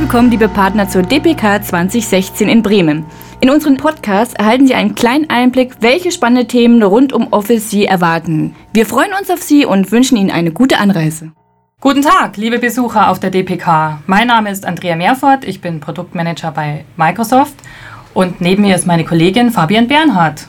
willkommen, liebe Partner, zur DPK 2016 in Bremen. In unserem Podcast erhalten Sie einen kleinen Einblick, welche spannende Themen rund um Office Sie erwarten. Wir freuen uns auf Sie und wünschen Ihnen eine gute Anreise. Guten Tag, liebe Besucher auf der DPK. Mein Name ist Andrea Mehrfort, ich bin Produktmanager bei Microsoft und neben mir ist meine Kollegin Fabian Bernhardt.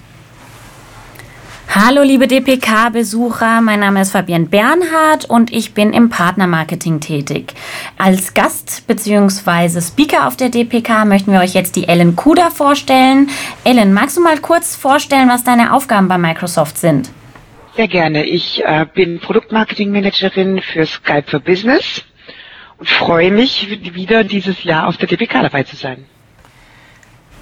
Hallo liebe DPK-Besucher, mein Name ist Fabian Bernhard und ich bin im Partnermarketing tätig. Als Gast bzw. Speaker auf der DPK möchten wir euch jetzt die Ellen Kuda vorstellen. Ellen, magst du mal kurz vorstellen, was deine Aufgaben bei Microsoft sind? Sehr gerne. Ich äh, bin Produktmarketing-Managerin für Skype for Business und freue mich, wieder dieses Jahr auf der DPK dabei zu sein.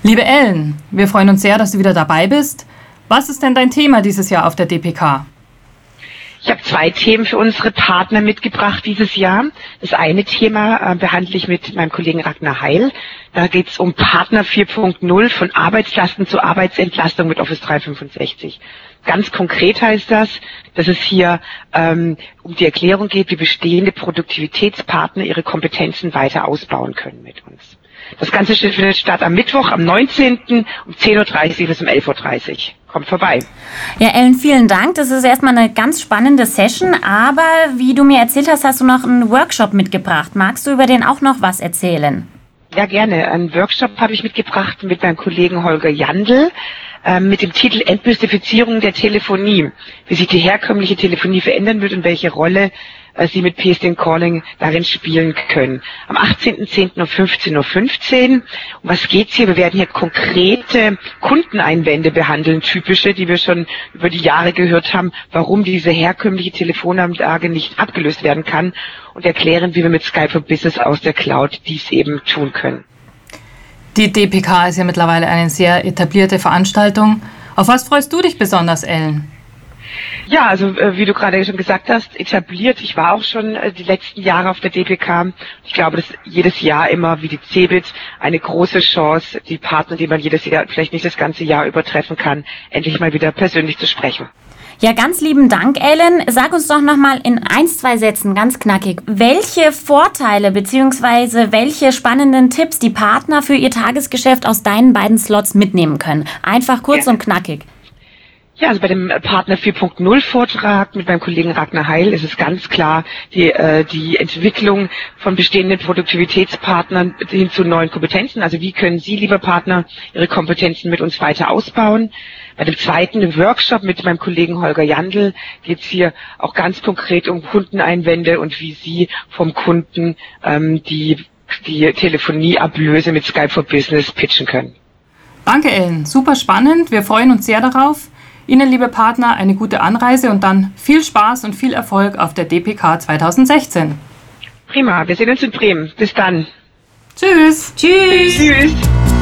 Liebe Ellen, wir freuen uns sehr, dass du wieder dabei bist. Was ist denn dein Thema dieses Jahr auf der DPK? Ich habe zwei Themen für unsere Partner mitgebracht dieses Jahr. Das eine Thema äh, behandle ich mit meinem Kollegen Ragnar Heil. Da geht es um Partner 4.0 von Arbeitslasten zu Arbeitsentlastung mit Office 365. Ganz konkret heißt das, dass es hier ähm, um die Erklärung geht, wie bestehende Produktivitätspartner ihre Kompetenzen weiter ausbauen können mit uns. Das Ganze findet statt am Mittwoch, am 19. um 10.30 Uhr bis um 11.30 Uhr. Kommt vorbei. Ja, Ellen, vielen Dank. Das ist erstmal eine ganz spannende Session. Aber wie du mir erzählt hast, hast du noch einen Workshop mitgebracht. Magst du über den auch noch was erzählen? Ja, gerne. Einen Workshop habe ich mitgebracht mit meinem Kollegen Holger Jandl ähm, mit dem Titel Entmystifizierung der Telefonie. Wie sich die herkömmliche Telefonie verändern wird und welche Rolle äh, Sie mit PSTN Calling darin spielen können. Am 18.10. um 15.15 Uhr. 15. Um was geht's hier? Wir werden hier konkrete Kundeneinwände behandeln, typische, die wir schon über die Jahre gehört haben, warum diese herkömmliche Telefonanlage nicht abgelöst werden kann und erklären, wie wir mit Skype for Business aus der Cloud dies eben tun können. Die DPK ist ja mittlerweile eine sehr etablierte Veranstaltung. Auf was freust du dich besonders, Ellen? Ja, also äh, wie du gerade schon gesagt hast, etabliert. Ich war auch schon äh, die letzten Jahre auf der DPK. Ich glaube, dass jedes Jahr immer wie die CeBIT eine große Chance, die Partner, die man jedes Jahr vielleicht nicht das ganze Jahr übertreffen kann, endlich mal wieder persönlich zu sprechen. Ja, ganz lieben Dank, Ellen. Sag uns doch nochmal in ein, zwei Sätzen ganz knackig, welche Vorteile bzw. welche spannenden Tipps die Partner für ihr Tagesgeschäft aus deinen beiden Slots mitnehmen können. Einfach kurz ja. und knackig. Ja, also bei dem Partner 4.0 Vortrag mit meinem Kollegen Ragnar Heil ist es ganz klar die, äh, die Entwicklung von bestehenden Produktivitätspartnern hin zu neuen Kompetenzen. Also wie können Sie, lieber Partner, Ihre Kompetenzen mit uns weiter ausbauen? Bei dem zweiten Workshop mit meinem Kollegen Holger Jandl geht es hier auch ganz konkret um Kundeneinwände und wie Sie vom Kunden ähm, die, die Telefonieablöse mit Skype for Business pitchen können. Danke, Ellen. Super spannend. Wir freuen uns sehr darauf. Ihnen, liebe Partner, eine gute Anreise und dann viel Spaß und viel Erfolg auf der DPK 2016. Prima, wir sehen uns in Bremen. Bis dann. Tschüss. Tschüss. Tschüss.